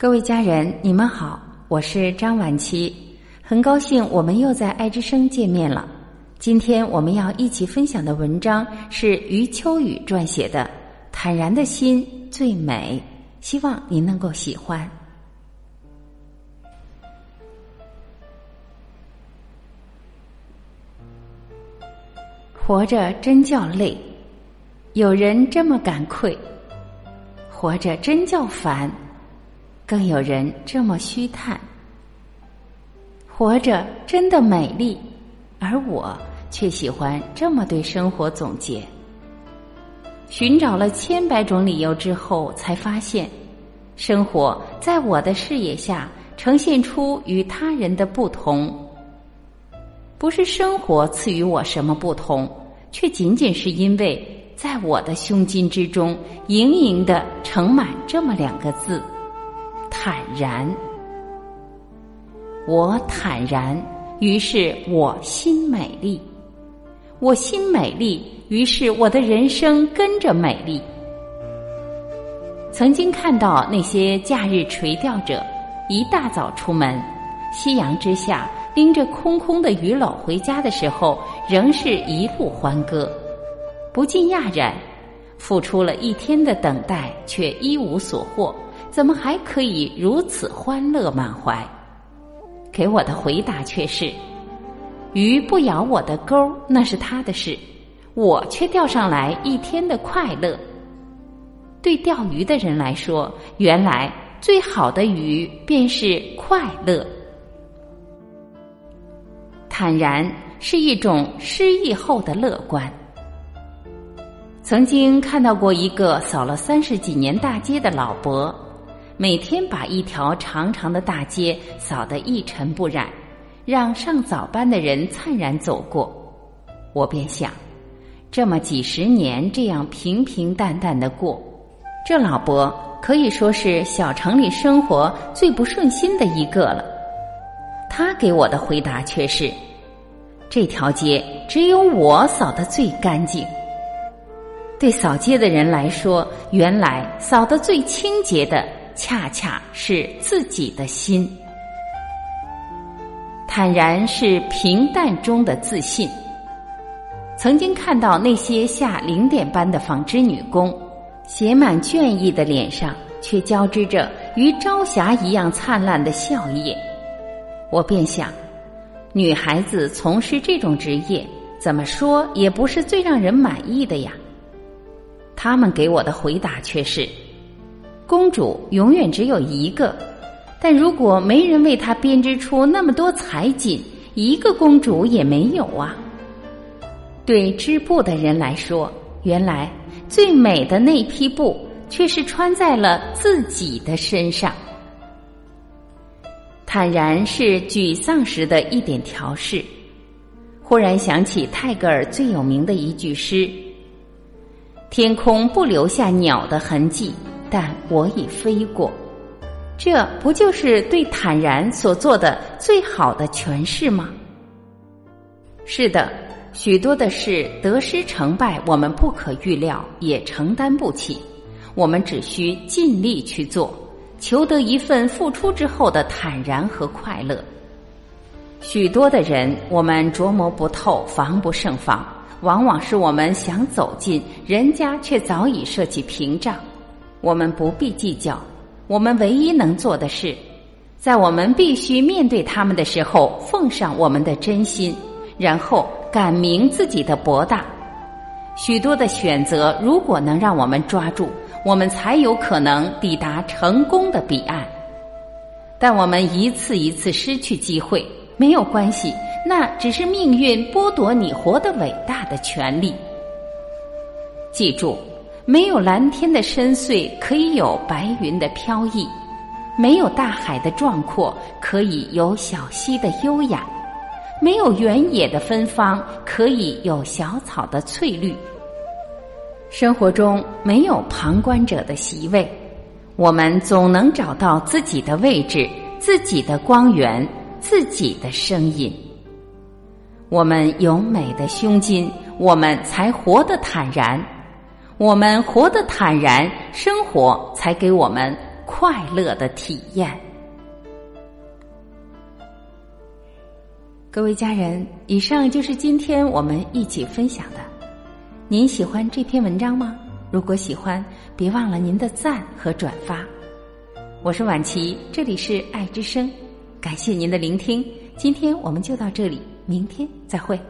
各位家人，你们好，我是张晚琪，很高兴我们又在爱之声见面了。今天我们要一起分享的文章是余秋雨撰写的《坦然的心最美》，希望您能够喜欢。活着真叫累，有人这么感愧；活着真叫烦。更有人这么虚叹，活着真的美丽，而我却喜欢这么对生活总结。寻找了千百种理由之后，才发现，生活在我的视野下呈现出与他人的不同，不是生活赐予我什么不同，却仅仅是因为在我的胸襟之中，盈盈的盛满这么两个字。坦然，我坦然，于是我心美丽。我心美丽，于是我的人生跟着美丽。曾经看到那些假日垂钓者，一大早出门，夕阳之下拎着空空的鱼篓回家的时候，仍是一路欢歌，不禁讶然：付出了一天的等待，却一无所获。怎么还可以如此欢乐满怀？给我的回答却是：鱼不咬我的钩，那是他的事，我却钓上来一天的快乐。对钓鱼的人来说，原来最好的鱼便是快乐。坦然是一种失意后的乐观。曾经看到过一个扫了三十几年大街的老伯。每天把一条长长的大街扫得一尘不染，让上早班的人灿然走过。我便想，这么几十年这样平平淡淡的过，这老伯可以说是小城里生活最不顺心的一个了。他给我的回答却是：这条街只有我扫得最干净。对扫街的人来说，原来扫得最清洁的。恰恰是自己的心，坦然是平淡中的自信。曾经看到那些下零点班的纺织女工，写满倦意的脸上，却交织着与朝霞一样灿烂的笑靥。我便想，女孩子从事这种职业，怎么说也不是最让人满意的呀。他们给我的回答却是。公主永远只有一个，但如果没人为她编织出那么多彩锦，一个公主也没有啊。对织布的人来说，原来最美的那批布，却是穿在了自己的身上。坦然是沮丧时的一点调试。忽然想起泰戈尔最有名的一句诗：“天空不留下鸟的痕迹。”但我已飞过，这不就是对坦然所做的最好的诠释吗？是的，许多的事得失成败我们不可预料，也承担不起，我们只需尽力去做，求得一份付出之后的坦然和快乐。许多的人我们琢磨不透，防不胜防，往往是我们想走近，人家却早已设起屏障。我们不必计较，我们唯一能做的是，在我们必须面对他们的时候，奉上我们的真心，然后感明自己的博大。许多的选择，如果能让我们抓住，我们才有可能抵达成功的彼岸。但我们一次一次失去机会，没有关系，那只是命运剥夺你活得伟大的权利。记住。没有蓝天的深邃，可以有白云的飘逸；没有大海的壮阔，可以有小溪的优雅；没有原野的芬芳，可以有小草的翠绿。生活中没有旁观者的席位，我们总能找到自己的位置、自己的光源、自己的声音。我们有美的胸襟，我们才活得坦然。我们活得坦然，生活才给我们快。乐的体验。各位家人，以上就是今天我们一起分享的。您喜欢这篇文章吗？如果喜欢，别忘了您的赞和转发。我是婉琪，这里是爱之声，感谢您的聆听。今天我们就到这里，明天再会。